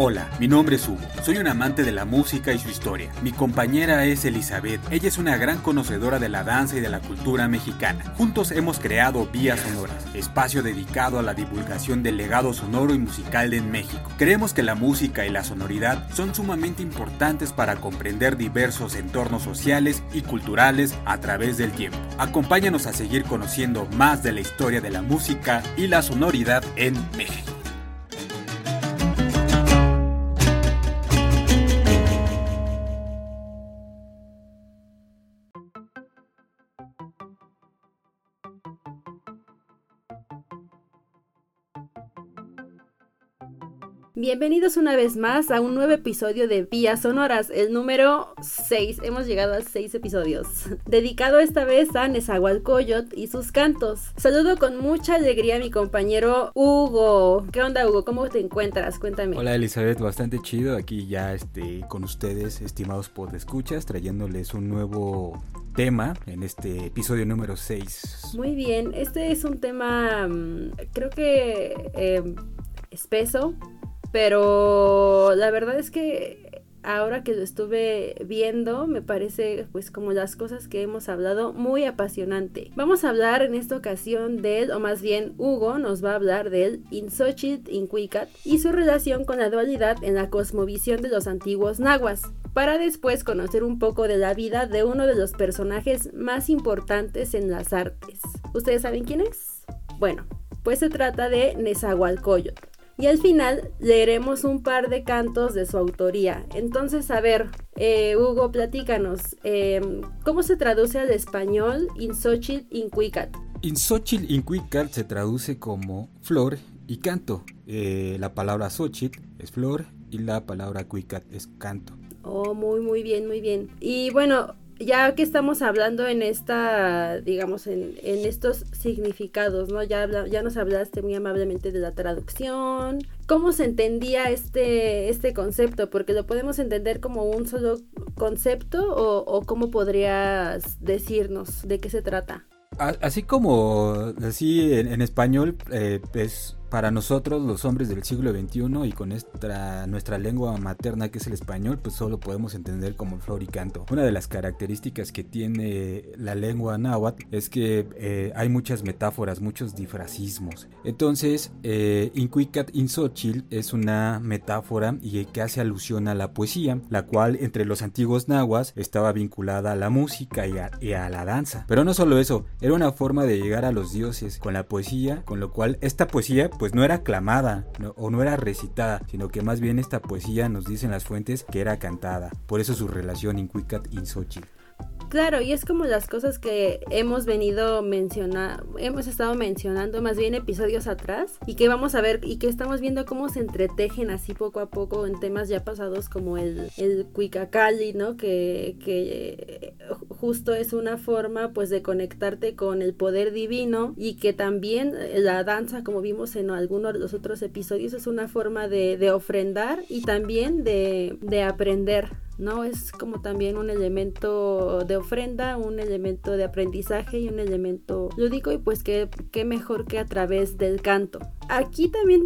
Hola, mi nombre es Hugo. Soy un amante de la música y su historia. Mi compañera es Elizabeth. Ella es una gran conocedora de la danza y de la cultura mexicana. Juntos hemos creado Vías Sonoras, espacio dedicado a la divulgación del legado sonoro y musical de México. Creemos que la música y la sonoridad son sumamente importantes para comprender diversos entornos sociales y culturales a través del tiempo. Acompáñanos a seguir conociendo más de la historia de la música y la sonoridad en México. Bienvenidos una vez más a un nuevo episodio de Vías Sonoras, el número 6. Hemos llegado a 6 episodios. Dedicado esta vez a Nezahualcóyotl y sus cantos. Saludo con mucha alegría a mi compañero Hugo. ¿Qué onda, Hugo? ¿Cómo te encuentras? Cuéntame. Hola, Elizabeth. Bastante chido. Aquí ya este, con ustedes, estimados podescuchas, trayéndoles un nuevo tema en este episodio número 6. Muy bien. Este es un tema, mm, creo que eh, espeso pero la verdad es que ahora que lo estuve viendo, me parece pues como las cosas que hemos hablado muy apasionante. Vamos a hablar en esta ocasión del, o más bien Hugo nos va a hablar del Insochit Inquicat y su relación con la dualidad en la cosmovisión de los antiguos nahuas para después conocer un poco de la vida de uno de los personajes más importantes en las artes. ¿Ustedes saben quién es? Bueno, pues se trata de Nezahualcóyotl. Y al final leeremos un par de cantos de su autoría. Entonces, a ver, eh, Hugo, platícanos, em, ¿cómo se traduce al español Insochil Inquicat? Insochil Inquicat se traduce como flor y canto. Eh, la palabra Xochitl es flor y la palabra Cuicat es canto. Oh, muy, muy bien, muy bien. Y bueno, ya que estamos hablando en esta, digamos, en, en estos significados, ¿no? Ya, ya nos hablaste muy amablemente de la traducción, cómo se entendía este, este concepto, porque lo podemos entender como un solo concepto o, cómo podrías decirnos de qué se trata. Así como así en, español eh, es para nosotros los hombres del siglo XXI y con nuestra, lengua materna que es el español, pues solo podemos entender como flor y canto. Una de las características que tiene la lengua náhuatl es que eh, hay muchas metáforas, muchos difracismos. Entonces, eh, Inquicat Insochil es una metáfora y que hace alusión a la poesía, la cual entre los antiguos nahuas estaba vinculada a la música y a la danza. Pero no solo eso, era una forma de llegar a los dioses con la poesía, con lo cual esta poesía pues no era aclamada o no era recitada, sino que más bien esta poesía nos dicen las fuentes que era cantada. Por eso su relación Inquicat Insochi. Claro, y es como las cosas que hemos venido mencionando, hemos estado mencionando más bien episodios atrás y que vamos a ver y que estamos viendo cómo se entretejen así poco a poco en temas ya pasados como el, el Cuicacali, ¿no? Que, que justo es una forma pues de conectarte con el poder divino y que también la danza, como vimos en algunos de los otros episodios, es una forma de, de ofrendar y también de, de aprender ¿no? Es como también un elemento de ofrenda, un elemento de aprendizaje y un elemento lúdico y pues qué, qué mejor que a través del canto. Aquí también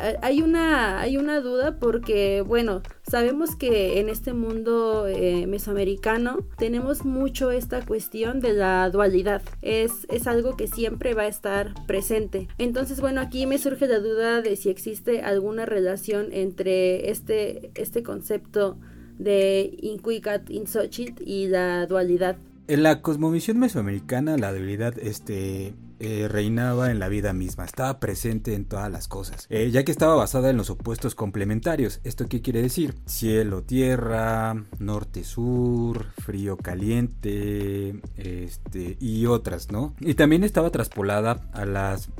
eh, hay una, hay una duda porque, bueno, sabemos que en este mundo eh, mesoamericano tenemos mucho esta cuestión de la dualidad. Es, es algo que siempre va a estar presente. Entonces, bueno, aquí me surge la duda de si existe alguna relación entre este, este concepto de Inquicat Insochit y la dualidad. En la cosmovisión mesoamericana, la dualidad este, eh, reinaba en la vida misma, estaba presente en todas las cosas, eh, ya que estaba basada en los opuestos complementarios. ¿Esto qué quiere decir? Cielo, tierra, norte, sur, frío, caliente, este, y otras, ¿no? Y también estaba traspolada a las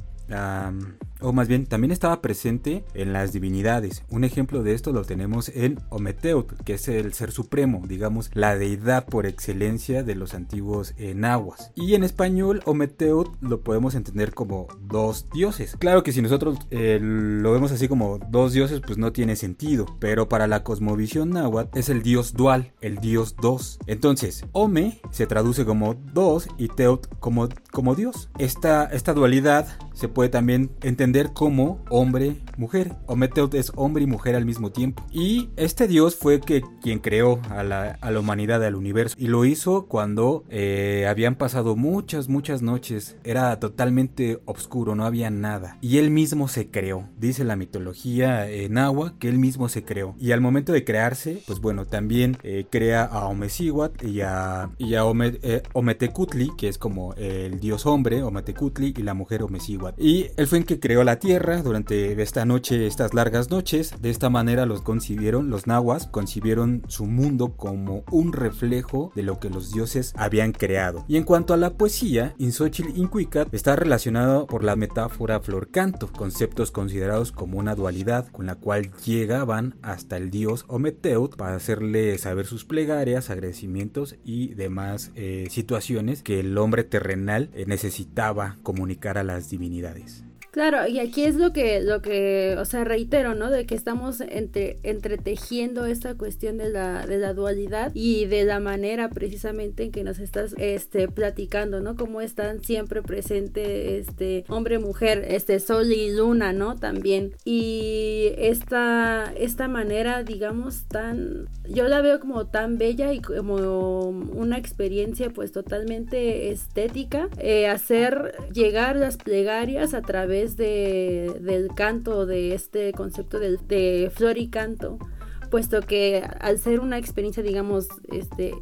o más bien también estaba presente en las divinidades. Un ejemplo de esto lo tenemos en Ometeot, que es el ser supremo, digamos, la deidad por excelencia de los antiguos nahuas. Y en español, Ometeot lo podemos entender como dos dioses. Claro que si nosotros eh, lo vemos así como dos dioses, pues no tiene sentido, pero para la cosmovisión náhuatl es el dios dual, el dios dos. Entonces, Ome se traduce como dos y Teot como, como dios. Esta, esta dualidad se puede también entender como hombre-mujer. Ometeot es hombre y mujer al mismo tiempo. Y este dios fue que, quien creó a la, a la humanidad, al universo. Y lo hizo cuando eh, habían pasado muchas, muchas noches. Era totalmente oscuro, no había nada. Y él mismo se creó. Dice la mitología en agua que él mismo se creó. Y al momento de crearse, pues bueno, también eh, crea a Omecihuat y a, y a eh, Ometecutli, que es como el dios hombre, Ometecutli, y la mujer Omecihuat. Y él fue en que creó la tierra durante esta noche, estas largas noches. De esta manera los concibieron, los nahuas concibieron su mundo como un reflejo de lo que los dioses habían creado. Y en cuanto a la poesía, Insochil Incuicat está relacionado por la metáfora flor-canto, conceptos considerados como una dualidad con la cual llegaban hasta el dios Ometeut para hacerle saber sus plegarias, agradecimientos y demás eh, situaciones que el hombre terrenal eh, necesitaba comunicar a las divinidades. Claro, y aquí es lo que, lo que, o sea, reitero, ¿no? De que estamos entre, entretejiendo esta cuestión de la, de la dualidad y de la manera precisamente en que nos estás este, platicando, ¿no? Cómo están siempre presentes este, hombre, mujer, este, sol y luna, ¿no? También. Y esta, esta manera, digamos, tan, yo la veo como tan bella y como una experiencia pues totalmente estética, eh, hacer llegar las plegarias a través de, del canto, de este concepto de, de flor y canto, puesto que al ser una experiencia, digamos, este,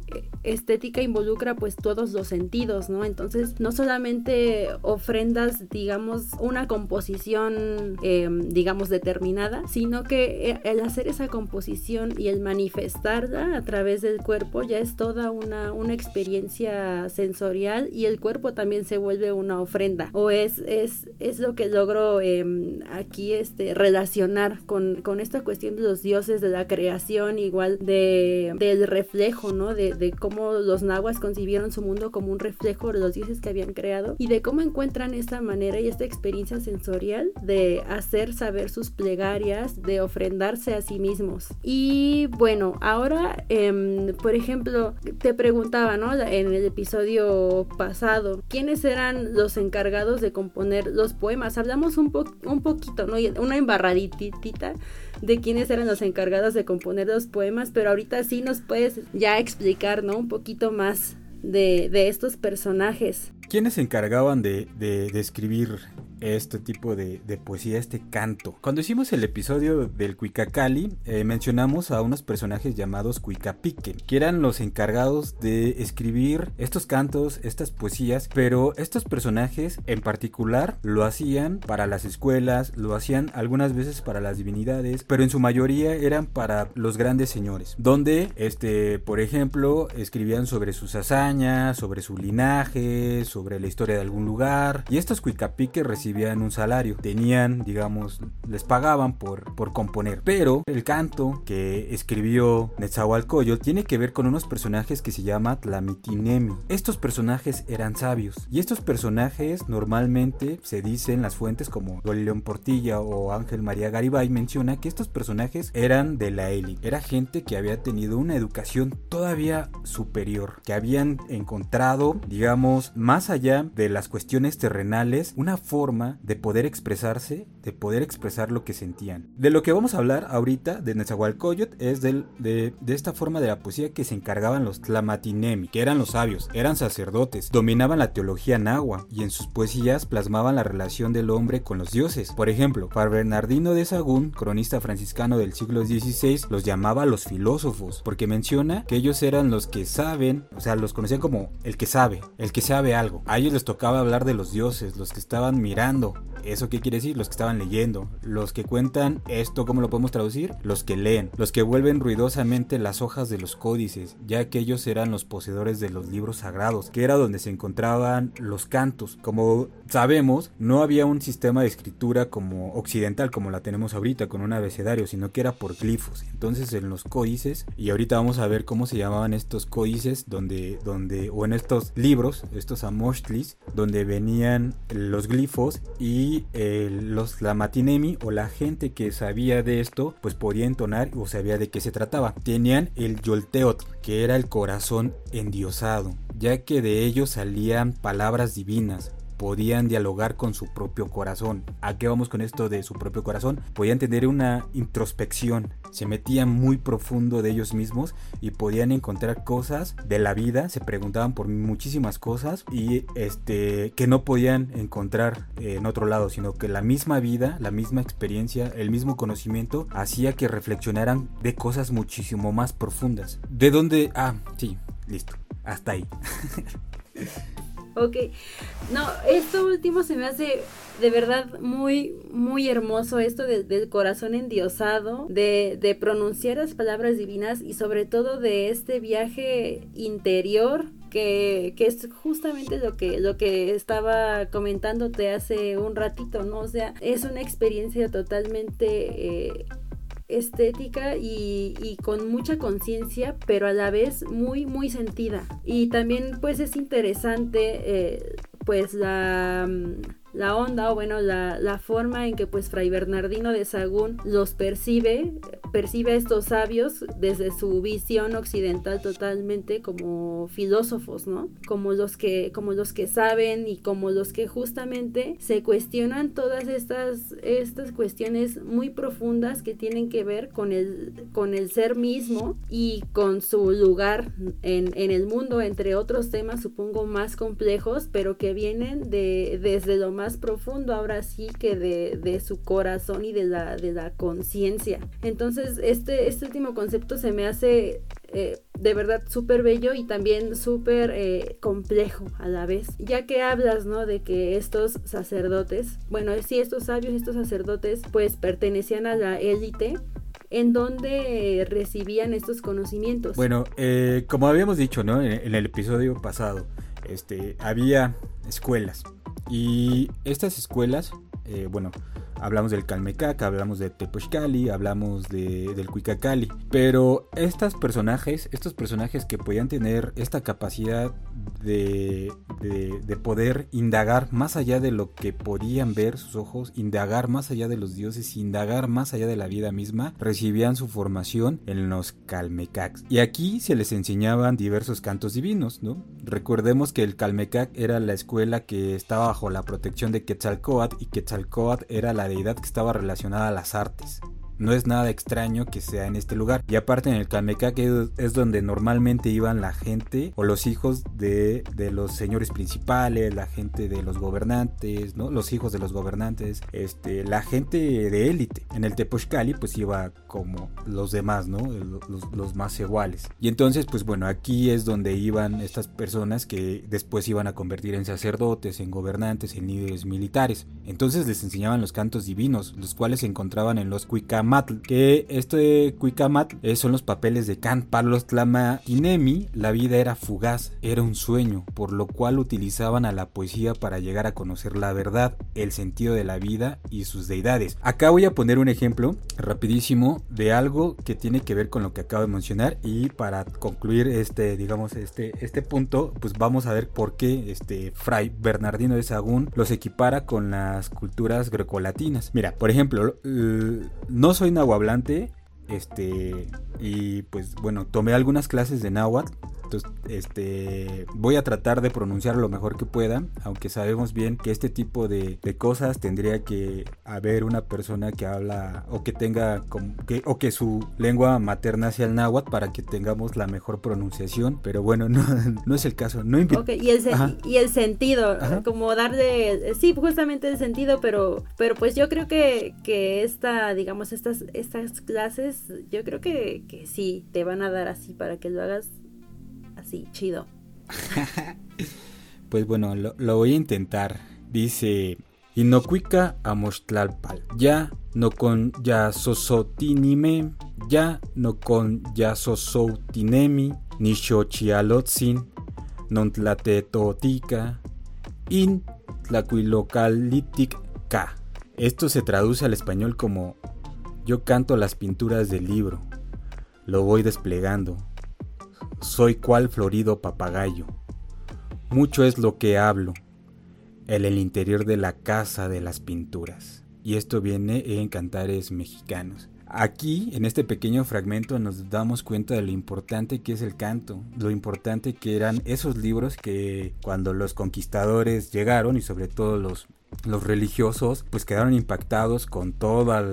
estética involucra pues todos los sentidos, ¿no? Entonces no solamente ofrendas, digamos, una composición, em, digamos, determinada, sino que eh, el hacer esa composición y el manifestarla a través del cuerpo ya es toda una, una experiencia sensorial y el cuerpo también se vuelve una ofrenda o es, es, es lo que logro em, aquí este, relacionar con, con esta cuestión de los dioses de la creación creación igual de del reflejo, ¿no? De, cómo los nahuas concibieron su mundo como un reflejo de los dioses que habían creado y de cómo encuentran esta manera y esta experiencia sensorial de hacer saber sus plegarias, de ofrendarse a sí mismos. Y bueno, ahora, eh, por ejemplo, te preguntaba, ¿no? En el episodio pasado, ¿quiénes eran los encargados de componer los poemas? Hablamos un, po un poquito, ¿no? Una embarraditita de quiénes eran los encargados de componer los poemas, pero ahorita sí nos puedes ya explicar, ¿no? Un poquito más de, de estos personajes. ¿Quiénes se encargaban de, de, de escribir este tipo de, poesía, este canto. Cuando hicimos el episodio del Cuicacali, eh, mencionamos a unos personajes llamados Cuicapique, que eran los encargados de escribir estos cantos, estas poesías, pero estos personajes en particular lo hacían para las escuelas, lo hacían algunas veces para las divinidades, pero en su mayoría eran para los grandes señores, donde, este, por ejemplo, escribían sobre sus hazañas, sobre su linaje, la historia de algún lugar, y estos Cuicapiques recibían un salario, tenían, digamos, les pagaban por, por componer. Pero el canto que escribió Netzahualcoyotl tiene que ver con unos personajes que se llama Tlamitinemi. Estos personajes eran sabios y estos personajes normalmente se dicen las fuentes como León Portilla o Ángel María Garibay menciona que estos personajes eran de la élite, era gente que había tenido una educación todavía superior, que habían encontrado, digamos, más allá de las cuestiones terrenales, una forma de poder expresarse, de poder expresar lo que sentían. De lo que vamos a hablar ahorita de Nezahualcóyotl es de, de, esta forma de la poesía que se encargaban los Tlamatinemi, que eran los sabios, eran sacerdotes, dominaban la teología nahua y en sus poesías plasmaban la relación del hombre con los dioses. Por ejemplo, para Bernardino de Sagún, cronista franciscano del siglo XVI, los llamaba los filósofos, porque menciona que ellos eran los que saben, o sea, los conocían como el que sabe, el que sabe algo. A ellos les tocaba hablar de los dioses, los que estaban mirando ¿Eso qué quiere decir? Los que estaban leyendo. Los que cuentan esto, ¿cómo lo podemos traducir? Los que leen. Los que vuelven ruidosamente las hojas de los códices, ya que ellos eran los poseedores de los libros sagrados, que era donde se encontraban los cantos. Como sabemos, no había un sistema de escritura como occidental, como la tenemos ahorita, con un abecedario, sino que era por glifos. Entonces en los códices, y ahorita vamos a ver cómo se llamaban estos códices, donde, donde, o en estos libros, estos donde venían los glifos y eh, los la matinemi o la gente que sabía de esto pues podía entonar o sabía de qué se trataba. Tenían el yolteot que era el corazón endiosado, ya que de ellos salían palabras divinas podían dialogar con su propio corazón. ¿A qué vamos con esto de su propio corazón? Podían tener una introspección, se metían muy profundo de ellos mismos y podían encontrar cosas de la vida, se preguntaban por muchísimas cosas y este que no podían encontrar en otro lado, sino que la misma vida, la misma experiencia, el mismo conocimiento hacía que reflexionaran de cosas muchísimo más profundas. ¿De dónde? Ah, sí, listo. Hasta ahí. Ok. No, esto último se me hace de verdad muy, muy hermoso esto del corazón endiosado, de, de pronunciar las palabras divinas y sobre todo de este viaje interior que, que, es justamente lo que, lo que estaba comentándote hace un ratito, ¿no? O sea, es una experiencia totalmente eh, estética y, con mucha conciencia, pero a la vez muy, muy sentida. Y también pues es interesante eh, pues la la onda o bueno la, la, forma en que pues Fray Bernardino de Sagún los percibe, percibe a estos sabios desde su visión occidental totalmente como filósofos, ¿no? Como los que, como los que saben y como los que justamente se cuestionan todas estas, estas cuestiones muy profundas que tienen que ver con el, con el ser mismo y con su lugar en, en el mundo, entre otros temas supongo más complejos, pero que vienen de, desde lo más profundo ahora sí que de, su corazón y de la, de la conciencia. Entonces este, este último concepto se me hace eh, de verdad súper bello y también súper eh, complejo a la vez, ya que hablas, ¿no? De que estos sacerdotes, bueno, sí, estos sabios, estos sacerdotes, pues pertenecían a la élite en donde recibían estos conocimientos. Bueno, eh, como habíamos dicho, ¿no? En, el episodio pasado, este, había escuelas. Y estas escuelas, eh, bueno, hablamos del Calmecaca, hablamos de Tepochcali, hablamos de, del Cuicacali. Pero estos personajes, estos personajes que podían tener esta capacidad de, de, poder indagar más allá de lo que podían ver sus ojos, indagar más allá de los dioses, indagar más allá de la vida misma, recibían su formación en los Calmecacs. Y aquí se les enseñaban diversos cantos divinos, ¿no? Recordemos que el Calmecac era la escuela que estaba bajo la protección de Quetzalcoatl y Quetzalcoatl era la deidad que estaba relacionada a las artes. No es nada extraño que sea en este lugar. Y aparte en el que es donde normalmente iban la gente o los hijos de, de, los señores principales, la gente de los gobernantes, ¿no? Los hijos de los gobernantes, este, la gente de élite. En el Tepochcali pues iba como los demás, ¿no? Los, más iguales. Y entonces pues bueno, aquí es donde iban estas personas que después iban a convertir en sacerdotes, en gobernantes, en líderes militares. Entonces les enseñaban los cantos divinos, los cuales se encontraban en los Que este Cuicamatl eh, son los papeles de Kant. Para los Tlamatinemi, la vida era fugaz, era un sueño, por lo cual utilizaban a la poesía para llegar a conocer la verdad, el sentido de la vida y sus deidades. Acá voy a poner un ejemplo rapidísimo de algo que tiene que ver con lo que acabo de mencionar y para concluir este, digamos, este, este punto, pues vamos a ver por qué este Fray Bernardino de Sagún los equipara con las culturas grecolatinas. Mira, por ejemplo, no soy nahuablante, este, y pues bueno, tomé algunas clases de náhuatl entonces, este, voy a tratar de pronunciar lo mejor que pueda, aunque sabemos bien que este tipo de, cosas tendría que haber una persona que habla o que tenga que, o que su lengua materna sea el náhuatl para que tengamos la mejor pronunciación, pero bueno, no, no es el caso. No okay, y, el y el sentido, como darle, sí, justamente el sentido, pero, pero pues yo creo que, que esta, digamos, estas, estas clases, yo creo que, que sí, te van a dar así para que lo hagas así, chido. pues bueno, lo, voy a intentar. Dice, Inocuica Amochtlalpal, ya no con ya sosotinime, ya no con ya sosoutinemi, ni xochialotzin, non tlatetotica, in tlacuilocalitic ka. Esto se traduce al español como yo canto las pinturas del libro, lo voy desplegando, soy cual florido papagayo. Mucho es lo que hablo en el interior de la casa de las pinturas. Y esto viene en cantares mexicanos. Aquí, en este pequeño fragmento, nos damos cuenta de lo importante que es el canto, lo importante que eran esos libros que cuando los conquistadores llegaron y sobre todo los los religiosos pues quedaron impactados con todos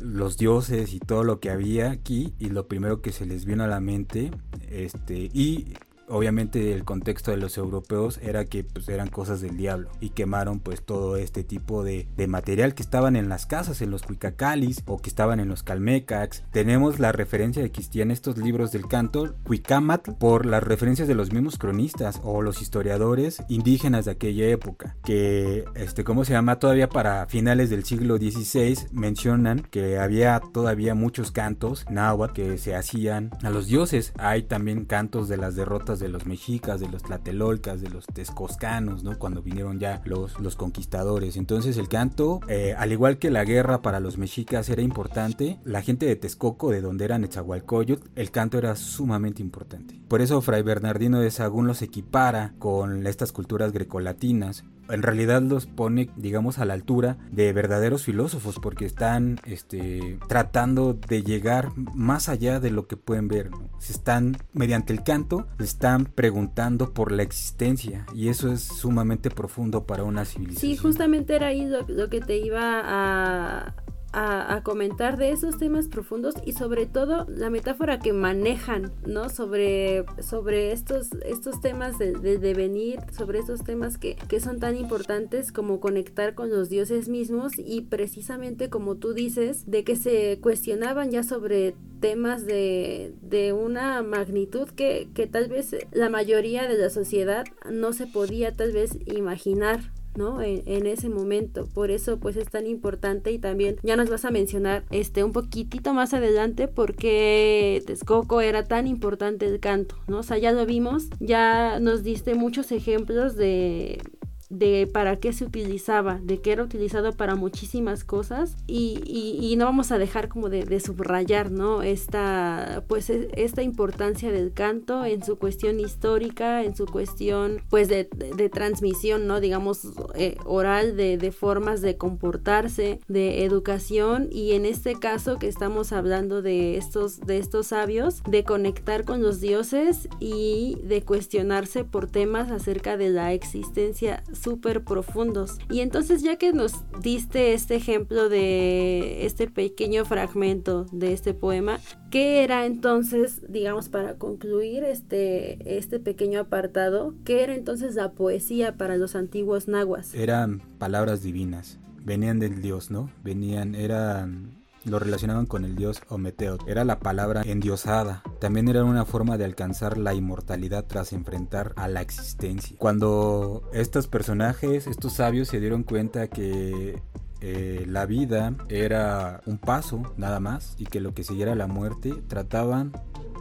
los dioses y todo lo que había aquí y lo primero que se les vino a la mente este y obviamente el contexto de los europeos era que pues, eran cosas del diablo y quemaron pues todo este tipo de, material que estaban en las casas, en los cuicacalis o que estaban en los calmecacs. Tenemos la referencia de que existían estos libros del canto, cuicamatl, por las referencias de los mismos cronistas o los historiadores indígenas de aquella época, que, este, ¿cómo se llama? Todavía para finales del siglo XVI mencionan que había todavía muchos cantos náhuatl que se hacían a los dioses. Hay también cantos de las derrotas de los mexicas, de los tlatelolcas, de los texcoscanos, ¿no? Cuando vinieron ya los, los conquistadores. Entonces el canto, eh, al igual que la guerra para los mexicas era importante, la gente de Texcoco, de donde eran Nezahualcóyotl, el canto era sumamente importante. Por eso Fray Bernardino de Sagún los equipara con estas culturas grecolatinas en realidad los pone, digamos, a la altura de verdaderos filósofos porque están este, tratando de llegar más allá de lo que pueden ver. Se están, mediante el canto, se están preguntando por la existencia y eso es sumamente profundo para una civilización. Sí, justamente era ahí lo que te iba a, a, comentar de esos temas profundos y sobre todo la metáfora que manejan, ¿no? Sobre, sobre estos, estos temas de, devenir, sobre estos temas que, que, son tan importantes como conectar con los dioses mismos y precisamente como tú dices, de que se cuestionaban ya sobre temas de, de una magnitud que, que tal vez la mayoría de la sociedad no se podía tal vez imaginar, ¿no? En, ese momento. Por eso pues es tan importante y también ya nos vas a mencionar este un poquitito más adelante porque Texcoco era tan importante el canto, ¿no? O sea, ya lo vimos, ya nos diste muchos ejemplos de de para qué se utilizaba, de que era utilizado para muchísimas cosas y, y, no vamos a dejar como de, subrayar, ¿no? Esta, pues e, esta importancia del canto en su cuestión histórica, en su cuestión pues de, transmisión, ¿no? Digamos eh, oral, de, de formas de comportarse, de educación y en este caso que estamos hablando de estos, de estos sabios, de conectar con los dioses y de cuestionarse por temas acerca de la existencia súper profundos. Y entonces ya que nos diste este ejemplo de este pequeño fragmento de este poema, ¿qué era entonces, digamos, para concluir este, este pequeño apartado, qué era entonces la poesía para los antiguos nahuas? Eran palabras divinas, venían del Dios, ¿no? Venían, eran lo relacionaban con el dios Ometeot. Era la palabra endiosada. También era una forma de alcanzar la inmortalidad tras enfrentar a la existencia. Cuando estos personajes, estos sabios se dieron cuenta que eh, la vida era un paso nada más y que lo que siguiera la muerte trataban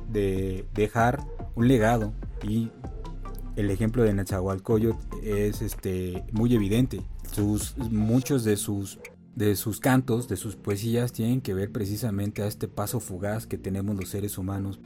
de dejar un legado y el ejemplo de Nezahualcóyotl es este muy evidente sus muchos de sus de sus cantos, de sus poesías, tienen que ver precisamente a este paso fugaz que tenemos los seres humanos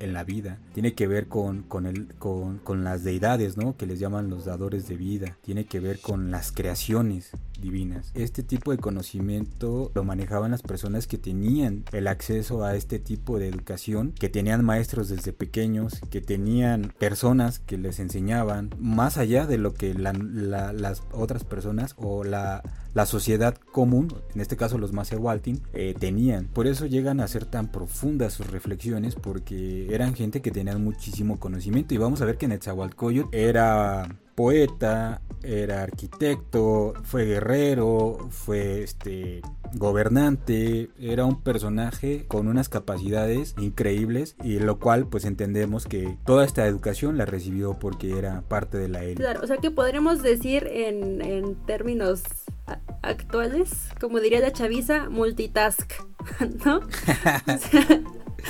en la vida. Tiene que ver con, con, el, con, con las deidades, ¿no? Que les llaman los dadores de vida. Tiene que ver con las creaciones divinas. Este tipo de conocimiento lo manejaban las personas que tenían el acceso a este tipo de educación, que tenían maestros desde pequeños, que tenían personas que les enseñaban más allá de lo que las otras personas o la, la, sociedad común, en este caso los Maserwaltin, eh, tenían. Por eso llegan a ser tan profundas sus reflexiones porque eran gente que tenían muchísimo conocimiento y vamos a ver que Netzahualcoyot era poeta, era arquitecto, fue guerrero, fue este gobernante, era un personaje con unas capacidades increíbles y lo cual pues entendemos que toda esta educación la recibió porque era parte de la élite. Claro, o sea que podremos decir en, en términos actuales, como diría la chaviza, multitask, ¿no?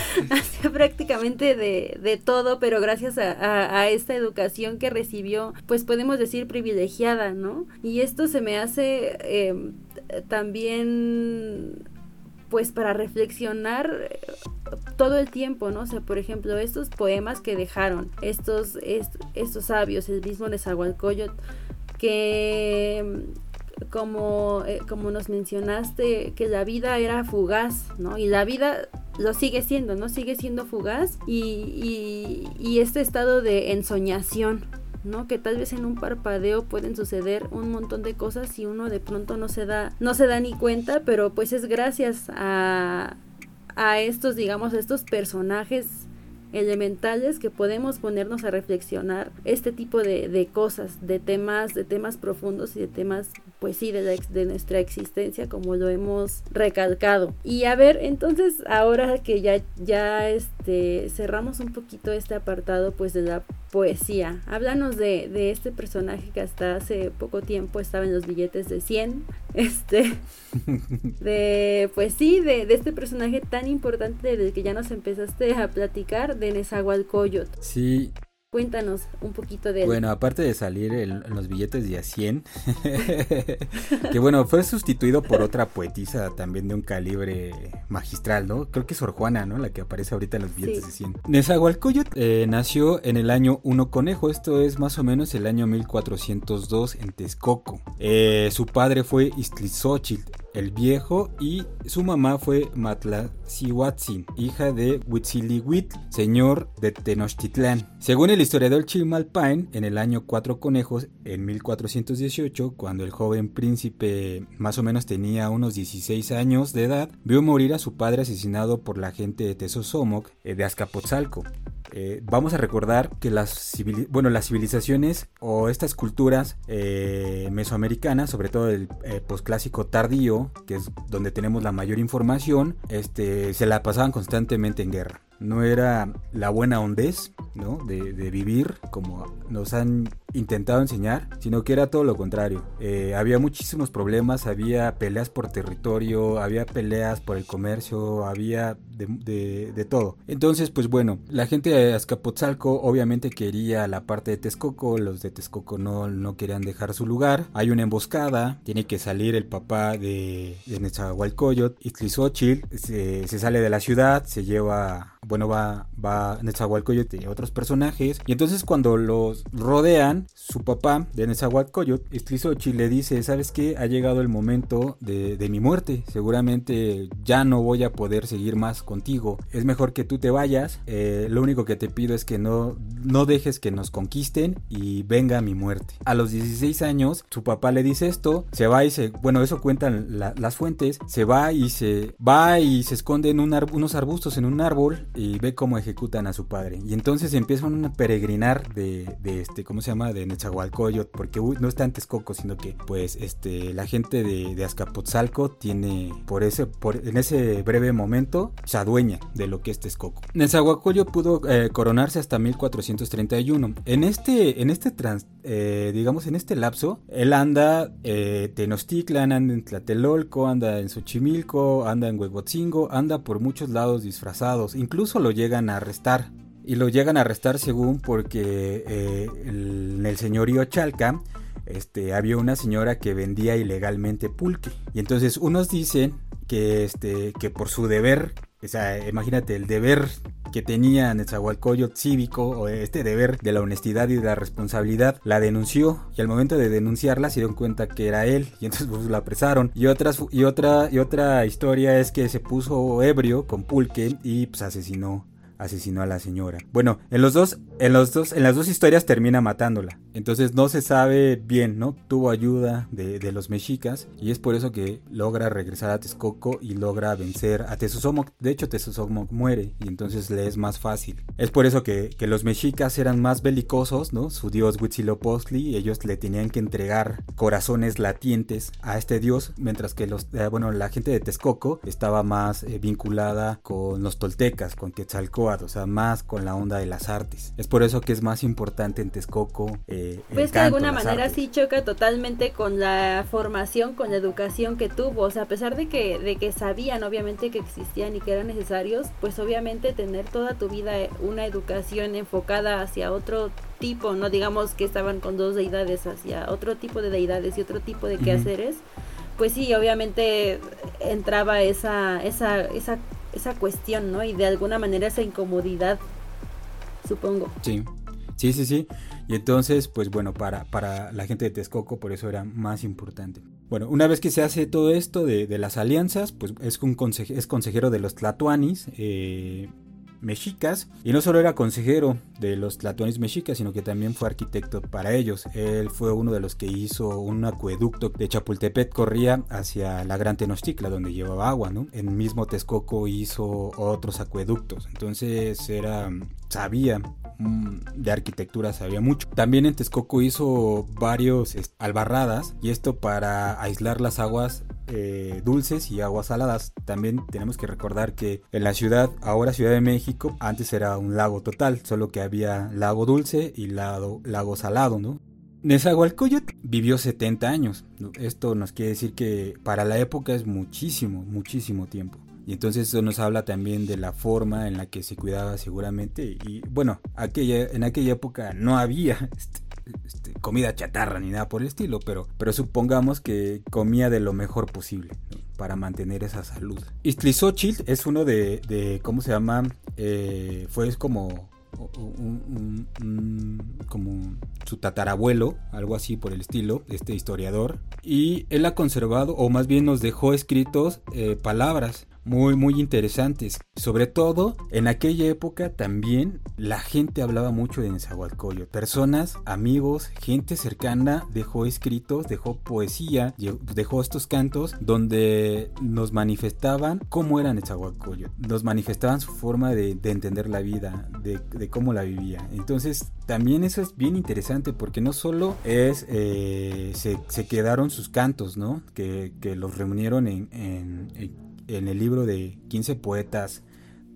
hacía prácticamente de, todo, pero gracias a, esta educación que recibió, pues podemos decir privilegiada, ¿no? Y esto se me hace em, también pues para reflexionar eh, todo el tiempo, ¿no? O sea, por ejemplo, estos poemas que dejaron estos, estos sabios, el mismo Nezahualcóyotl, que como, eh, como nos mencionaste, que la vida era fugaz, ¿no? Y la vida lo sigue siendo, ¿no? Sigue siendo fugaz y, y, este estado de ensoñación, ¿no? Que tal vez en un parpadeo pueden suceder un montón de cosas y uno de pronto no se da, no se da ni cuenta, pero pues es gracias a, a estos, digamos, a estos personajes elementales que podemos ponernos a reflexionar este tipo de, de, cosas, de temas, de temas profundos y de temas, pues sí, de, de nuestra existencia, como lo hemos recalcado. Y a ver, entonces, ahora que ya, ya este, cerramos un poquito este apartado, pues de la poesía, háblanos de, de este personaje que hasta hace poco tiempo estaba en los billetes de 100, este, de, pues sí, de, de este personaje tan importante del que ya nos empezaste a platicar, de Nezahualcóyotl. Sí. Cuéntanos un poquito de él. Bueno, aparte de salir en los billetes de a 100, que bueno, fue sustituido por otra poetisa también de un calibre magistral, ¿no? Creo que es Sor Juana, ¿no? La que aparece ahorita en los billetes de 100. Nezahualcóyotl eh, nació en el año 1 Conejo, esto es más o menos el año 1402 en Texcoco. Eh, su padre fue Istlizóchitl, el viejo y su mamá fue Matlacihuatzin, hija de Huitzilihuitl, señor de Tenochtitlán. Según el historiador Chimalpain, en el año Cuatro Conejos, en 1418, cuando el joven príncipe más o menos tenía unos 16 años de edad, vio morir a su padre asesinado por la gente de Tezosomoc eh, de Azcapotzalco. Eh, vamos a recordar que las, bueno, las civilizaciones o estas culturas eh, mesoamericanas, sobre todo el eh, posclásico tardío, que es donde tenemos la mayor información, este, se la pasaban constantemente en guerra no era la buena hondez, ¿no? De, vivir como nos han intentado enseñar, sino que era todo lo contrario. Eh, había muchísimos problemas, había peleas por territorio, había peleas por el comercio, había de, todo. Entonces, pues bueno, la gente de Azcapotzalco obviamente quería la parte de Texcoco, los de Texcoco no, no querían dejar su lugar. Hay una emboscada, tiene que salir el papá de, de Nezahualcóyotl, se sale de la ciudad, se lleva bueno, va, va Nezahualcóyotl y otros personajes. Y entonces cuando los rodean, su papá de Nezahualcóyotl, Istlizochi, le dice, ¿sabes qué? Ha llegado el momento de, de, mi muerte. Seguramente ya no voy a poder seguir más contigo. Es mejor que tú te vayas. Eh, lo único que te pido es que no, no dejes que nos conquisten y venga mi muerte. A los 16 años, su papá le dice esto, se va y se... Bueno, eso cuentan las fuentes. Se va y se va y se esconde en unos arbustos en un árbol y ve cómo ejecutan a su padre. Y entonces empiezan a peregrinar de, de este, ¿cómo se llama? De Nezahualcóyotl, porque no está en Texcoco, sino que pues este, la gente de, de Azcapotzalco tiene, por ese, por, en ese breve momento, se adueña de lo que es Texcoco. Nezahualcóyotl pudo eh, coronarse hasta 1431. En este, en este trans, eh, digamos, en este lapso, él anda eh, Tenochtitlan, anda en Tlatelolco, anda en Xochimilco, anda en Huehuetzingo, anda por muchos lados disfrazados, incluso incluso lo llegan a arrestar. Y lo llegan a arrestar según porque eh, en el señorío Chalca este, había una señora que vendía ilegalmente pulque. Y entonces unos dicen que, este, que por su deber, o sea, imagínate el deber que tenía Netzahualcoyot cívico, o este deber de la honestidad y de la responsabilidad, la denunció y al momento de denunciarla se dieron cuenta que era él y entonces pues, la apresaron. Y, otras, y, otra, y otra historia es que se puso ebrio con pulque y pues asesinó asesinó a la señora. Bueno, en los dos, en los dos, en las dos historias termina matándola. Entonces no se sabe bien, ¿no? Tuvo ayuda de, de los mexicas y es por eso que logra regresar a Texcoco y logra vencer a Tezosomoc. De hecho, Tezosomoc muere y entonces le es más fácil. Es por eso que, que los mexicas eran más belicosos, ¿no? Su dios Huitzilopochtli, ellos le tenían que entregar corazones latientes a este dios, mientras que los, eh, bueno, la gente de Texcoco estaba más eh, vinculada con los toltecas, con Quetzalcoatl, o sea, más con la onda de las artes. Es por eso que es más importante en Texcoco. Eh, pues que de alguna manera sí choca totalmente con la formación, con la educación que tuvo. O sea, a pesar de que, de que sabían obviamente que existían y que eran necesarios, pues obviamente tener toda tu vida una educación enfocada hacia otro tipo, no digamos que estaban con dos deidades, hacia otro tipo de deidades y otro tipo de quehaceres, pues sí, obviamente entraba esa, esa, esa, esa cuestión, ¿no? Y de alguna manera esa incomodidad, supongo. Sí, sí, sí, sí. Entonces, pues bueno, para, para la gente de Texcoco por eso era más importante. Bueno, una vez que se hace todo esto de, las alianzas, pues es, un es consejero de los Tlatuanis, eh, mexicas. Y no solo era consejero de los tlatoanis mexicas, sino que también fue arquitecto para ellos. Él fue uno de los que hizo un acueducto de Chapultepec, corría hacia la Gran Tenochtitlan, donde llevaba agua, ¿no? En mismo Texcoco hizo otros acueductos. Entonces era, sabía mm, de arquitectura sabía mucho. También en Texcoco hizo varios albarradas y esto para aislar las aguas eh, dulces y aguas saladas. También tenemos que recordar que en la ciudad, ahora Ciudad de México, antes era un lago total, solo que había lago dulce y lago, salado, ¿no? Nezahualcóyotl vivió 70 años. Esto nos quiere decir que para la época es muchísimo, muchísimo tiempo. Y entonces eso nos habla también de la forma en la que se cuidaba seguramente. Y bueno, aquella, en aquella época no había este, este, comida chatarra ni nada por el estilo, pero, pero supongamos que comía de lo mejor posible para mantener esa salud. Istlizochil es uno de, ¿cómo se llama? Eh, fue como como su tatarabuelo, algo así por el estilo, este historiador, y él ha conservado, o más bien nos dejó escritos eh, palabras muy muy interesantes. Sobre todo en aquella época también la gente hablaba mucho de Nezahualcóyotl. Personas, amigos, gente cercana dejó escritos, dejó poesía, dejó estos cantos donde nos manifestaban cómo era Nezahualcóyotl. Nos manifestaban su forma de, entender la vida, de, cómo la vivía. Entonces también eso es bien interesante porque no solo es eh, se, quedaron sus cantos, ¿no? Que, los reunieron en el libro de 15 poetas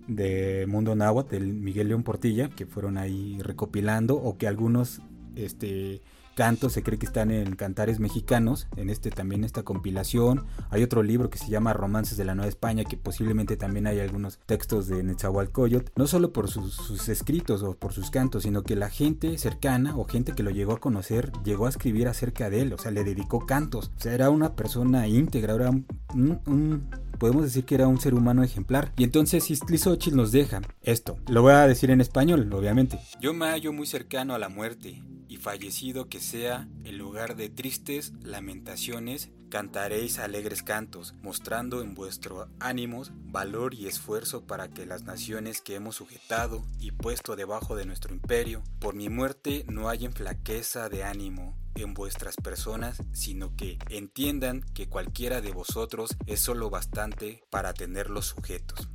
de Mundo Náhuatl, de Miguel León Portilla, que fueron ahí recopilando, o que algunos este, cantos se cree que están en cantares mexicanos, en este también esta compilación. Hay otro libro que se llama Romances de la Nueva España, que posiblemente también hay algunos textos de Netzahualcoyot, no solo por sus, escritos o por sus cantos, sino que la gente cercana o gente que lo llegó a conocer llegó a escribir acerca de él, o sea, le dedicó cantos. O sea, era una persona íntegra, era un, podemos decir que era un ser humano ejemplar. Y entonces Istlizochil nos deja esto. Lo voy a decir en español, obviamente. Yo me hallo muy cercano a la muerte, fallecido que sea, en lugar de tristes lamentaciones, cantaréis alegres cantos, mostrando en vuestro ánimos valor y esfuerzo para que las naciones que hemos sujetado y puesto debajo de nuestro imperio, por mi muerte no hayan flaqueza de ánimo, en vuestras personas, sino que entiendan que cualquiera de vosotros es solo bastante para tenerlos sujetos.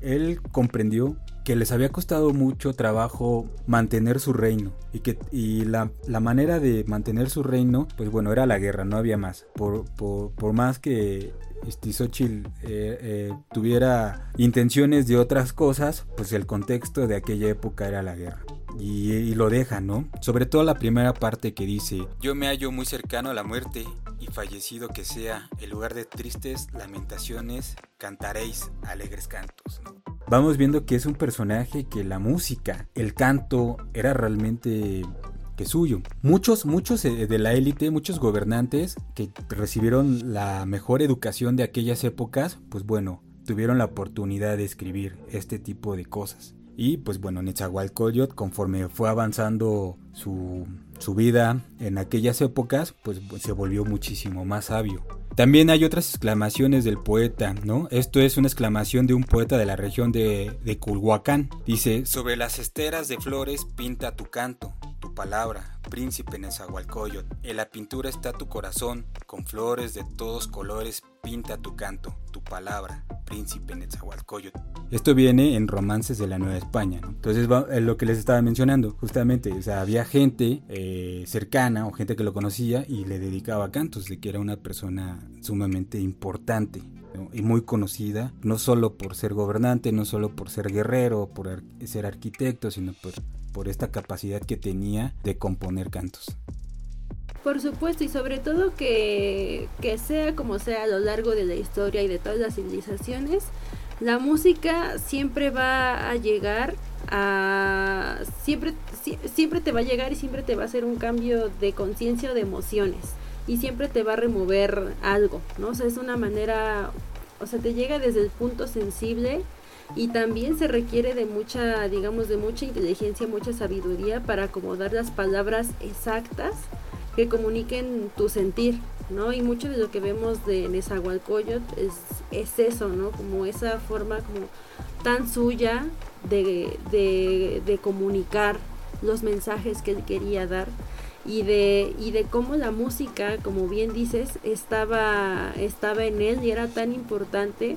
Él comprendió que les había costado mucho trabajo mantener su reino y que y la, manera de mantener su reino, pues bueno, era la guerra, no había más. Por, por, más que Stizochil eh, eh, tuviera intenciones de otras cosas, pues el contexto de aquella época era la guerra y, lo deja, ¿no? Sobre todo la primera parte que dice, yo me hallo muy cercano a la muerte y fallecido que sea, en lugar de tristes lamentaciones, cantaréis alegres cantos. Vamos viendo que es un personaje que la música, el canto, era realmente que suyo. Muchos, muchos eh, de la élite, muchos gobernantes que recibieron la mejor educación de aquellas épocas, pues bueno, tuvieron la oportunidad de escribir este tipo de cosas. Y pues bueno, Netzahualcoyot, conforme fue avanzando su, su vida en aquellas épocas, pues se volvió muchísimo más sabio. También hay otras exclamaciones del poeta, ¿no? Esto es una exclamación de un poeta de la región de, Culhuacán. Dice, sobre las esteras de flores pinta tu canto, palabra, príncipe Nezahualcóyotl. En la pintura está tu corazón, con flores de todos colores pinta tu canto, tu palabra, príncipe Netzahualcoyotl. Esto viene en romances de la Nueva España. Entonces, es lo que les estaba mencionando, justamente, o sea, había gente eh, cercana o gente que lo conocía y le dedicaba cantos, de que era una persona sumamente importante y muy conocida, no solo por ser gobernante, no solo por ser guerrero, por ser arquitecto, sino por, por esta capacidad que tenía de componer cantos. Por supuesto, y sobre todo que, sea como sea a lo largo de la historia y de todas las civilizaciones, la música siempre va a llegar a... Siempre, siempre te va a llegar y siempre te va a hacer un cambio de conciencia o de emociones. Y siempre te va a remover algo, ¿no? O sea, es una manera... O sea, te llega desde el punto sensible y también se requiere de mucha, digamos, de mucha inteligencia, mucha sabiduría para acomodar las palabras exactas que comuniquen tu sentir. ¿no? Y mucho de lo que vemos de Nezahualcóyotl es, es eso, ¿no? Como esa forma como tan suya de, de, comunicar los mensajes que él quería dar y de, y de cómo la música, como bien dices, estaba, estaba en él y era tan importante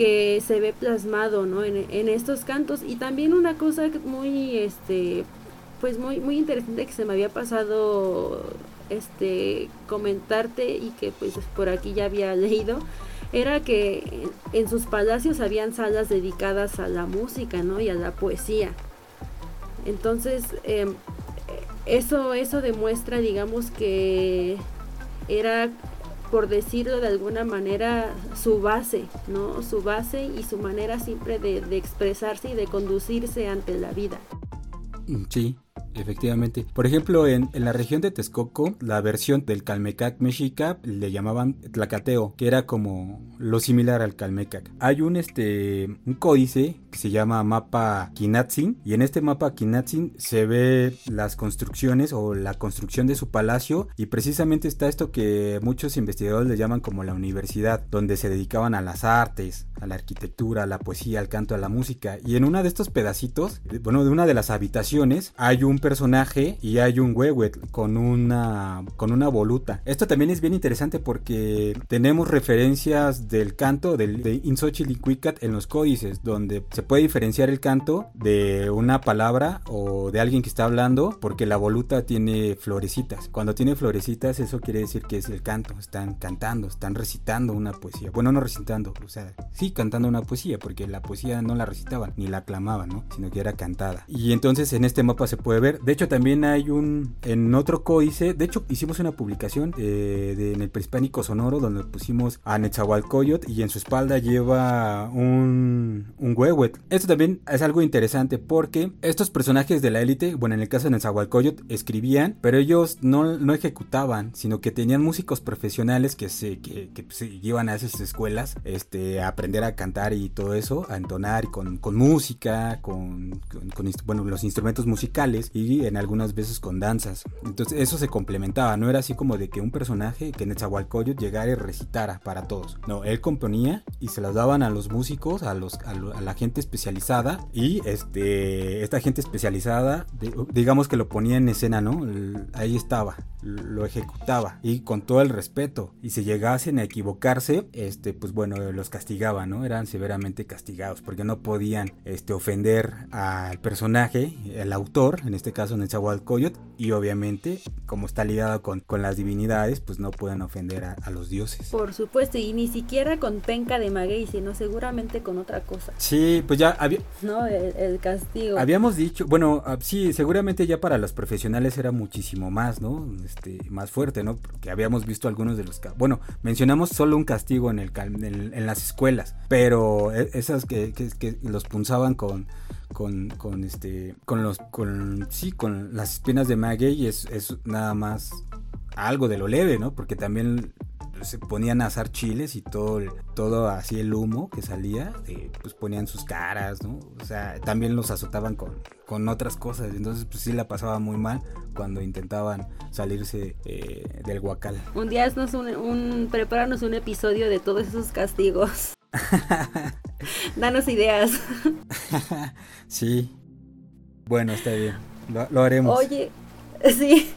que se ve plasmado ¿no? en, estos cantos. Y también una cosa muy, este, pues muy, muy interesante que se me había pasado este comentarte y que pues por aquí ya había leído era que en sus palacios habían salas dedicadas a la música ¿no? y a la poesía entonces eh, eso, eso demuestra, digamos, que era, por decirlo de alguna manera, su base, ¿no? Su base y su manera siempre de, de expresarse y de conducirse ante la vida. Mm, sí, Efectivamente. Por ejemplo, en, la región de Texcoco, la versión del Calmecac mexica le llamaban Tlacateo, que era como lo similar al Calmecac. Hay un, este, un códice que se llama mapa Kinatzin, y en este mapa Kinatzin se ve las construcciones o la construcción de su palacio, y precisamente está esto que muchos investigadores le llaman como la universidad, donde se dedicaban a las artes, a la arquitectura, a la poesía, al canto, a la música. Y en uno de estos pedacitos, bueno, de una de las habitaciones, hay un personaje y hay un huehuet con una, con una voluta. Esto también es bien interesante porque tenemos referencias del canto del, de Insochilicuicat en los códices, donde se puede diferenciar el canto de una palabra o de alguien que está hablando, porque la voluta tiene florecitas. Cuando tiene florecitas, eso quiere decir que es el canto. Están cantando, están recitando una poesía. Bueno, no recitando, o sea, sí cantando una poesía, porque la poesía no la recitaban ni la aclamaban, ¿no? Sino que era cantada. Y entonces en este mapa se puede ver de hecho, también hay un, en otro códice, de hecho, hicimos una publicación eh, en el prehispánico sonoro donde pusimos a Netzahualcoyot y en su espalda lleva un, un Esto también es algo interesante porque estos personajes de la élite, bueno, en el caso de Netzahualcoyot, escribían, pero ellos no, no ejecutaban, sino que tenían músicos profesionales que se, que, que iban a esas escuelas este, a aprender a cantar y todo eso, a entonar con, con música, con, con, bueno, los instrumentos musicales y en algunas veces con danzas. Entonces eso se complementaba, no era así como de que un personaje que en Netzahualcoyot llegara y recitara para todos. No, él componía y se las daban a los músicos, a, los, a, la gente especializada y este, esta gente especializada, digamos que lo ponía en escena, ¿no? Ahí estaba, lo ejecutaba y con todo el respeto. Y si llegasen a equivocarse, este, pues bueno, los castigaban, ¿no? Eran severamente castigados porque no podían este, ofender al personaje, el autor, en este caso en el Nezahualcóyotl, y obviamente, como está ligado con, con las divinidades, pues no pueden ofender a, los dioses. Por supuesto, y ni siquiera con penca de maguey, sino seguramente con otra cosa. Sí, pues ya había... No, el, castigo. Habíamos dicho, bueno, ah, sí, seguramente ya para los profesionales era muchísimo más, ¿no? Este, más fuerte, ¿no? Porque habíamos visto algunos de los... Bueno, mencionamos solo un castigo en, el, en, las escuelas, pero e, esas que, que, que los punzaban con con, con este con los con sí con las espinas de maguey es, es nada más algo de lo leve no porque también se ponían a asar chiles y todo todo así el humo que salía pues ponían sus caras no o sea también los azotaban con, con otras cosas entonces pues sí la pasaba muy mal cuando intentaban salirse eh, del guacal un día es un, un episodio de todos esos castigos Danos ideas. sí. Bueno, está bien. Lo, haremos. Oye, sí.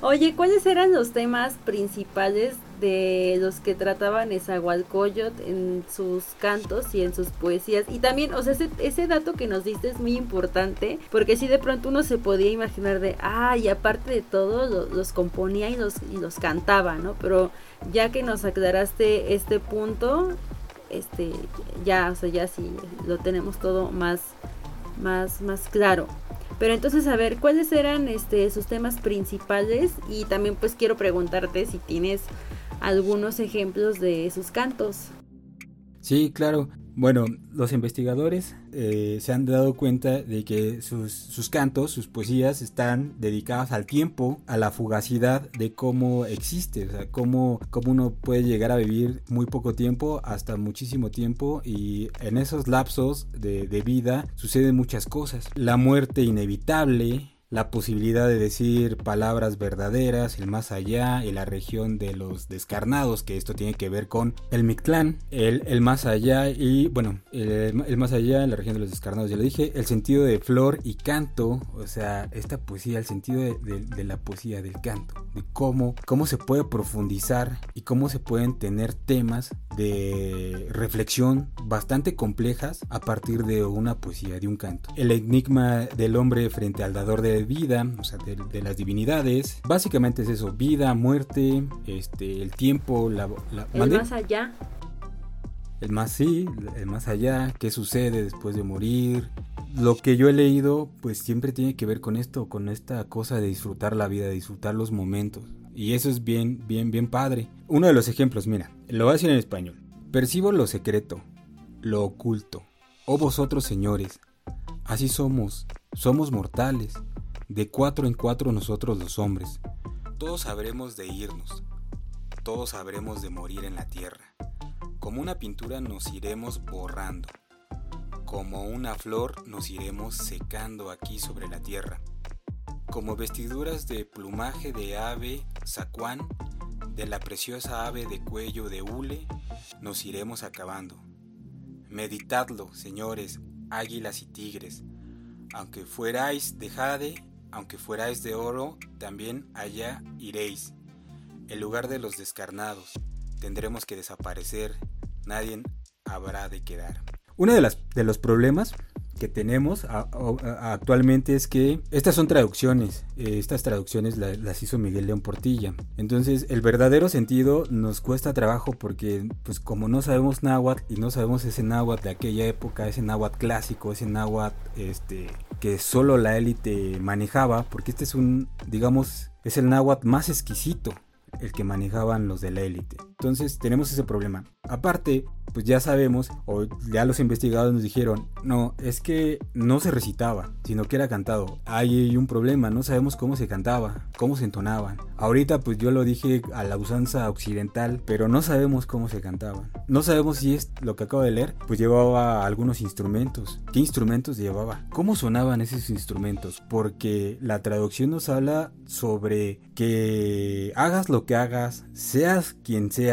Oye, ¿cuáles eran los temas principales de los que trataban Esahualcoyot en sus cantos y en sus poesías? Y también, o sea, ese, dato que nos diste es muy importante, porque si de pronto uno se podía imaginar de, ah, y aparte de todo, los componía y los, y los cantaba, ¿no? Pero ya que nos aclaraste este punto, este ya o sea ya sí lo tenemos todo más más más claro pero entonces a ver cuáles eran este sus temas principales y también pues quiero preguntarte si tienes algunos ejemplos de sus cantos sí claro bueno, los investigadores eh, se han dado cuenta de que sus, cantos, sus poesías están dedicadas al tiempo, a la fugacidad de cómo existe, o sea, cómo, cómo uno puede llegar a vivir muy poco tiempo hasta muchísimo tiempo y en esos lapsos de, de vida suceden muchas cosas. La muerte inevitable, la posibilidad de decir palabras verdaderas, el más allá y la región de los descarnados, que esto tiene que ver con el Mictlán, el, el más allá y bueno, el, más allá, la región de los descarnados, ya lo dije, el sentido de flor y canto, o sea, esta poesía, el sentido de, la poesía, del canto, de cómo, cómo se puede profundizar y cómo se pueden tener temas de reflexión bastante complejas a partir de una poesía, de un canto. El enigma del hombre frente al dador de vida, o sea, de, las divinidades, básicamente es eso, vida, muerte, este, el tiempo, la... el más allá. El más sí, el más allá, qué sucede después de morir. Lo que yo he leído, pues siempre tiene que ver con esto, con esta cosa de disfrutar la vida, de disfrutar los momentos. Y eso es bien, bien, bien padre. Uno de los ejemplos, mira, lo voy a decir en español. Percibo lo secreto, lo oculto. Oh vosotros señores, así somos, somos mortales. De cuatro en cuatro nosotros los hombres. Todos sabremos de irnos, todos sabremos de morir en la tierra. Como una pintura nos iremos borrando. Como una flor nos iremos secando aquí sobre la tierra. Como vestiduras de plumaje de ave zacuán, de la preciosa ave de cuello de hule, nos iremos acabando. Meditadlo, señores, águilas y tigres. Aunque fuerais de jade, aunque fuerais de oro, también allá iréis. El lugar de los descarnados. Tendremos que desaparecer nadie habrá de quedar. Uno de, las, de los problemas que tenemos actualmente es que estas son traducciones, eh, estas traducciones las hizo Miguel León Portilla. Entonces el verdadero sentido nos cuesta trabajo porque pues como no sabemos náhuatl y no sabemos ese náhuatl de aquella época, ese náhuatl clásico, ese náhuatl este, que solo la élite manejaba, porque este es un, digamos, es el náhuatl más exquisito el que manejaban los de la élite. Entonces tenemos ese problema. Aparte, pues ya sabemos, o ya los investigadores nos dijeron, no, es que no se recitaba, sino que era cantado. Hay un problema, no sabemos cómo se cantaba, cómo se entonaban. Ahorita pues yo lo dije a la usanza occidental, pero no sabemos cómo se cantaban. No sabemos si es lo que acabo de leer, pues llevaba algunos instrumentos. ¿Qué instrumentos llevaba? ¿Cómo sonaban esos instrumentos? Porque la traducción nos habla sobre que hagas lo que hagas, seas quien seas,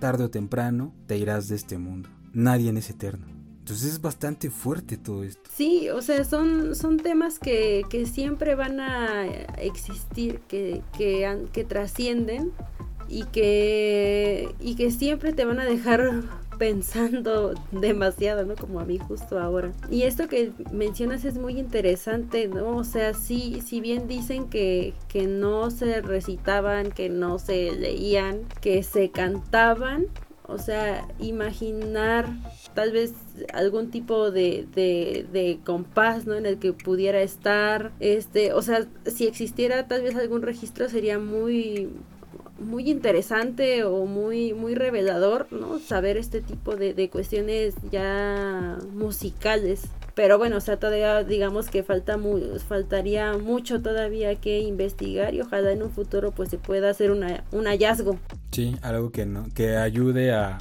tarde o temprano te irás de este mundo. Nadie es eterno. Entonces es bastante fuerte todo esto. Sí, o sea, son, son temas que, siempre van a existir, que, que, que trascienden y que, y que siempre te van a dejar pensando demasiado, ¿no? Como a mí justo ahora. Y esto que mencionas es muy interesante, ¿no? O sea, sí, si bien dicen que, que no se recitaban, que no se leían, que se cantaban, o sea, imaginar tal vez algún tipo de, de, de, compás, ¿no? En el que pudiera estar, este, o sea, si existiera tal vez algún registro sería muy, muy interesante o muy muy revelador no saber este tipo de, de, cuestiones ya musicales. Pero bueno o sea todavía digamos que falta muy, faltaría mucho todavía que investigar y ojalá en un futuro pues se pueda hacer una, un hallazgo. Sí algo que no que ayude a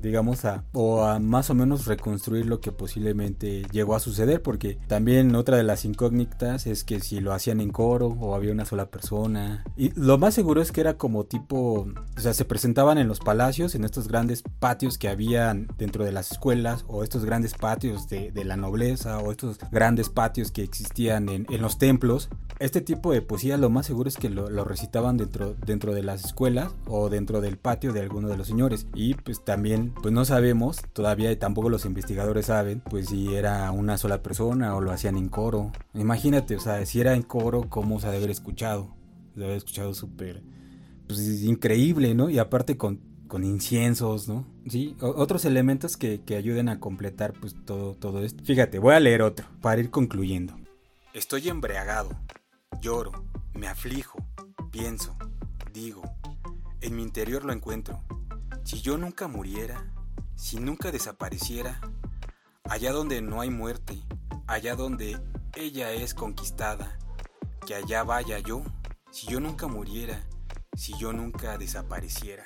digamos, a, o a más o menos reconstruir lo que posiblemente llegó a suceder, porque también otra de las incógnitas es que si lo hacían en coro o había una sola persona. Y lo más seguro es que era como tipo, o sea, se presentaban en los palacios, en estos grandes patios que habían dentro de las escuelas, o estos grandes patios de, la nobleza, o estos grandes patios que existían en, en, los templos. Este tipo de poesía lo más seguro es que lo, lo recitaban dentro, dentro de las escuelas o dentro del patio de alguno de los señores. Y pues también pues no sabemos, todavía tampoco los investigadores saben, pues si era una sola persona o lo hacían en coro. Imagínate, o sea, si era en coro, ¿cómo se debe haber escuchado? Se haber escuchado súper, pues increíble, ¿no? Y aparte con, con inciensos, ¿no? Sí, otros elementos que, que ayuden a completar pues todo, todo esto. Fíjate, voy a leer otro para ir concluyendo. Estoy embriagado, lloro, me aflijo, pienso, digo, en mi interior lo encuentro si yo nunca muriera, si nunca desapareciera, allá donde no hay muerte, allá donde ella es conquistada, que allá vaya yo, si yo nunca muriera, si yo nunca desapareciera.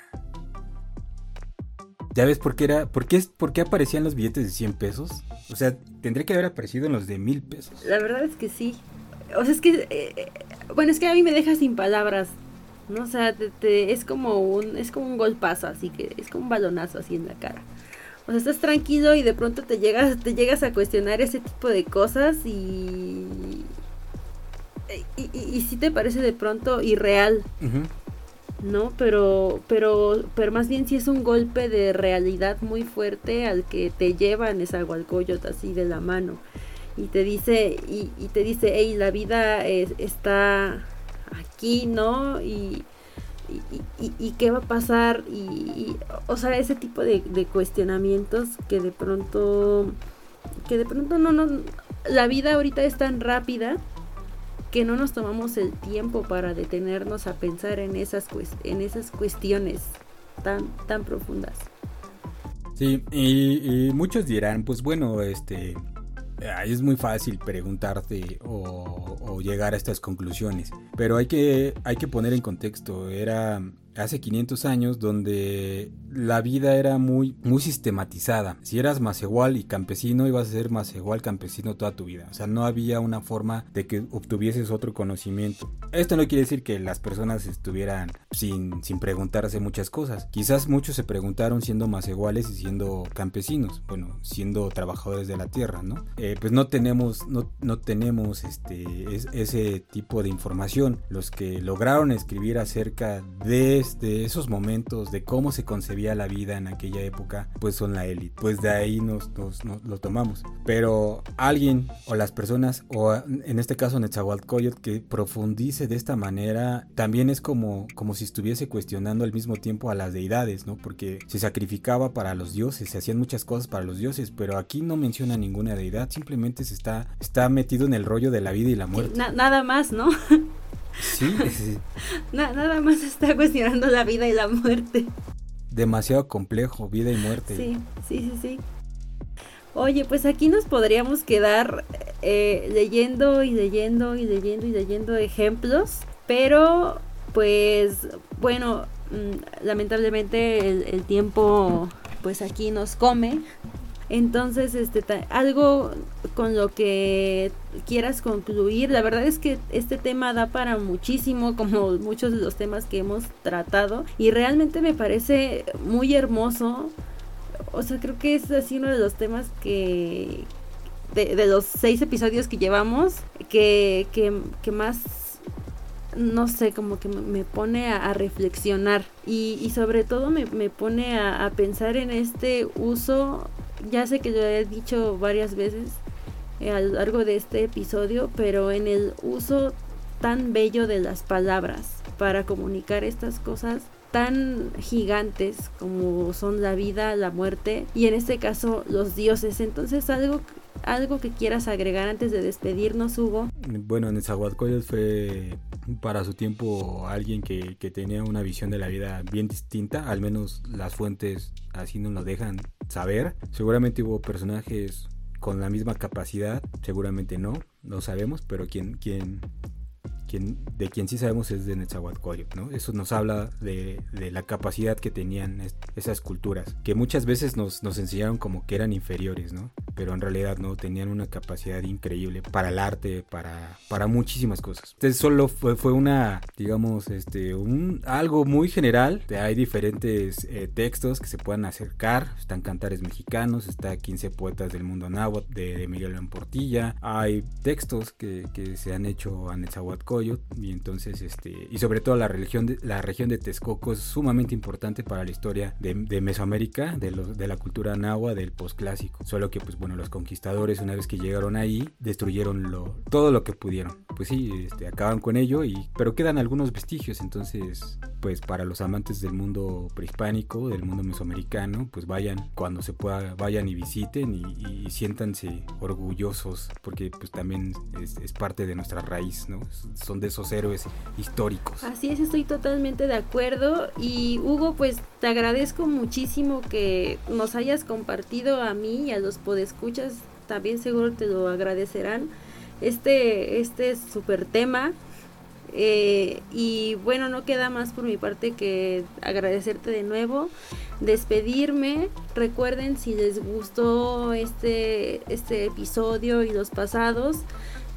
¿Ya ves por qué era? ¿Por qué, por qué aparecían los billetes de 100 pesos? O sea, tendría que haber aparecido en los de 1000 pesos. La verdad es que sí. o sea, es que, eh, bueno, es que a mí me deja sin palabras, ¿no? O sea, es como un, es como un golpazo, así que es como un balonazo así en la cara. O sea, estás tranquilo y de pronto te llegas, te llegas a cuestionar ese tipo de cosas y, y, y, sí te parece de pronto irreal. ¿no? Pero, pero, pero más bien si es un golpe de realidad muy fuerte al que te llevan esa Nezahualcóyotl así de la mano y te dice y, te dice, hey, la vida está aquí, ¿no? Y, y, qué va a pasar y, o sea ese tipo de, cuestionamientos que de pronto que de pronto no no la vida ahorita es tan rápida que no nos tomamos el tiempo para detenernos a pensar en esas, en esas cuestiones tan, tan profundas. Sí, y, muchos dirán, pues bueno, este, es muy fácil preguntarte o, llegar a estas conclusiones, pero hay que, hay que poner en contexto, era hace 500 años donde la vida era muy, muy sistematizada. Si eras más igual y campesino, ibas a ser más igual campesino toda tu vida. O sea, no había una forma de que obtuvieses otro conocimiento. Esto no quiere decir que las personas estuvieran sin, sin preguntarse muchas cosas. Quizás muchos se preguntaron siendo más iguales y siendo campesinos, bueno, siendo trabajadores de la tierra, ¿no? Eh, pues no tenemos, no, no tenemos este, ese tipo de información. Los que lograron escribir acerca de de esos momentos, de cómo se concebía la vida en aquella época, pues son la élite. Pues de ahí nos, lo tomamos. Pero alguien o las personas, o en este caso Netzahualcoyot, que profundice de esta manera, también es como, como si estuviese cuestionando al mismo tiempo a las deidades, ¿no? Porque se sacrificaba para los dioses, se hacían muchas cosas para los dioses, pero aquí no menciona ninguna deidad, simplemente se está, está metido en el rollo de la vida y la muerte. nada más, ¿no? Sí, sí. nada más está cuestionando la vida y la muerte. Demasiado complejo, vida y muerte. Sí, sí, sí, sí. Oye, pues aquí nos podríamos quedar eh, leyendo y leyendo y leyendo y leyendo ejemplos, pero pues bueno, mm, lamentablemente el, el tiempo pues aquí nos come. Entonces, este, algo con lo que quieras concluir. La verdad es que este tema da para muchísimo, como muchos de los temas que hemos tratado. Y realmente me parece muy hermoso. O sea, creo que es así uno de los temas que... De, los seis episodios que llevamos, que, que, más no sé, como que me pone a, reflexionar y, sobre todo me, pone a, pensar en este uso ya sé que lo he dicho varias veces eh, a lo largo de este episodio, pero en el uso tan bello de las palabras para comunicar estas cosas tan gigantes como son la vida, la muerte y en este caso los dioses. Entonces algo algo que quieras agregar antes de despedirnos, Hugo. Bueno, Nezahualcóyotl fue para su tiempo alguien que, que tenía una visión de la vida bien distinta, al menos las fuentes así nos lo dejan saber. Seguramente hubo personajes con la misma capacidad, seguramente no, no sabemos, pero quien, quien, quien, de quien sí sabemos es de Netzahualcóyotl, ¿no? Eso nos habla de, de, la capacidad que tenían esas culturas, que muchas veces nos, nos enseñaron como que eran inferiores, ¿no? pero en realidad no tenían una capacidad increíble para el arte, para, para muchísimas cosas. Entonces solo fue, fue una, digamos, este, un, algo muy general. Hay diferentes eh, textos que se puedan acercar. Están cantares mexicanos, está 15 poetas del mundo náhuatl de, Miguel León Portilla. Hay textos que, que se han hecho a Y entonces, este, y sobre todo la religión, de, la región de Texcoco es sumamente importante para la historia de, de Mesoamérica, de, los, de la cultura náhuatl, del posclásico. Solo que pues bueno, los conquistadores una vez que llegaron ahí, destruyeron lo, todo lo que pudieron. Pues sí, este, acaban con ello, y, pero quedan algunos vestigios, entonces, pues para los amantes del mundo prehispánico, del mundo mesoamericano, pues vayan cuando se pueda, vayan y visiten y, siéntanse orgullosos, porque pues también es, es parte de nuestra raíz, ¿no? Son de esos héroes históricos. Así es, estoy totalmente de acuerdo y Hugo, pues te agradezco muchísimo que nos hayas compartido a mí y a los podescuchas escuchas también seguro te lo agradecerán este, este super tema. Eh, y bueno, no queda más por mi parte que agradecerte de nuevo, despedirme. Recuerden si les gustó este, este episodio y los pasados,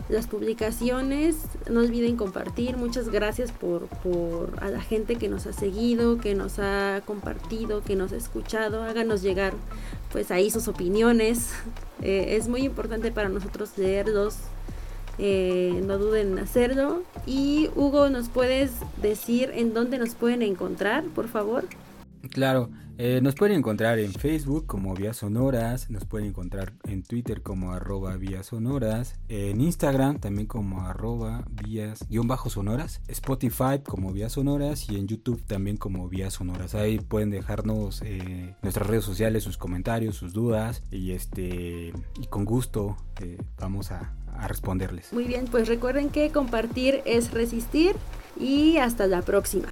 las publicaciones. No olviden compartir. Muchas gracias por, por a la gente que nos ha seguido, que nos ha compartido, que nos ha escuchado. Háganos llegar pues ahí sus opiniones. Eh, es muy importante para nosotros leerlos. Eh, no duden en hacerlo. Y Hugo, ¿nos puedes decir en dónde nos pueden encontrar, por favor? Claro, eh, nos pueden encontrar en Facebook como Vías Sonoras, nos pueden encontrar en Twitter como arroba Vías Sonoras, en Instagram también como arroba Vías guion bajo Sonoras, Spotify como Vías Sonoras y en YouTube también como Vías Sonoras. Ahí pueden dejarnos eh, nuestras redes sociales, sus comentarios, sus dudas y este con gusto eh, vamos a, a responderles. Muy bien, pues recuerden que compartir es resistir y hasta la próxima.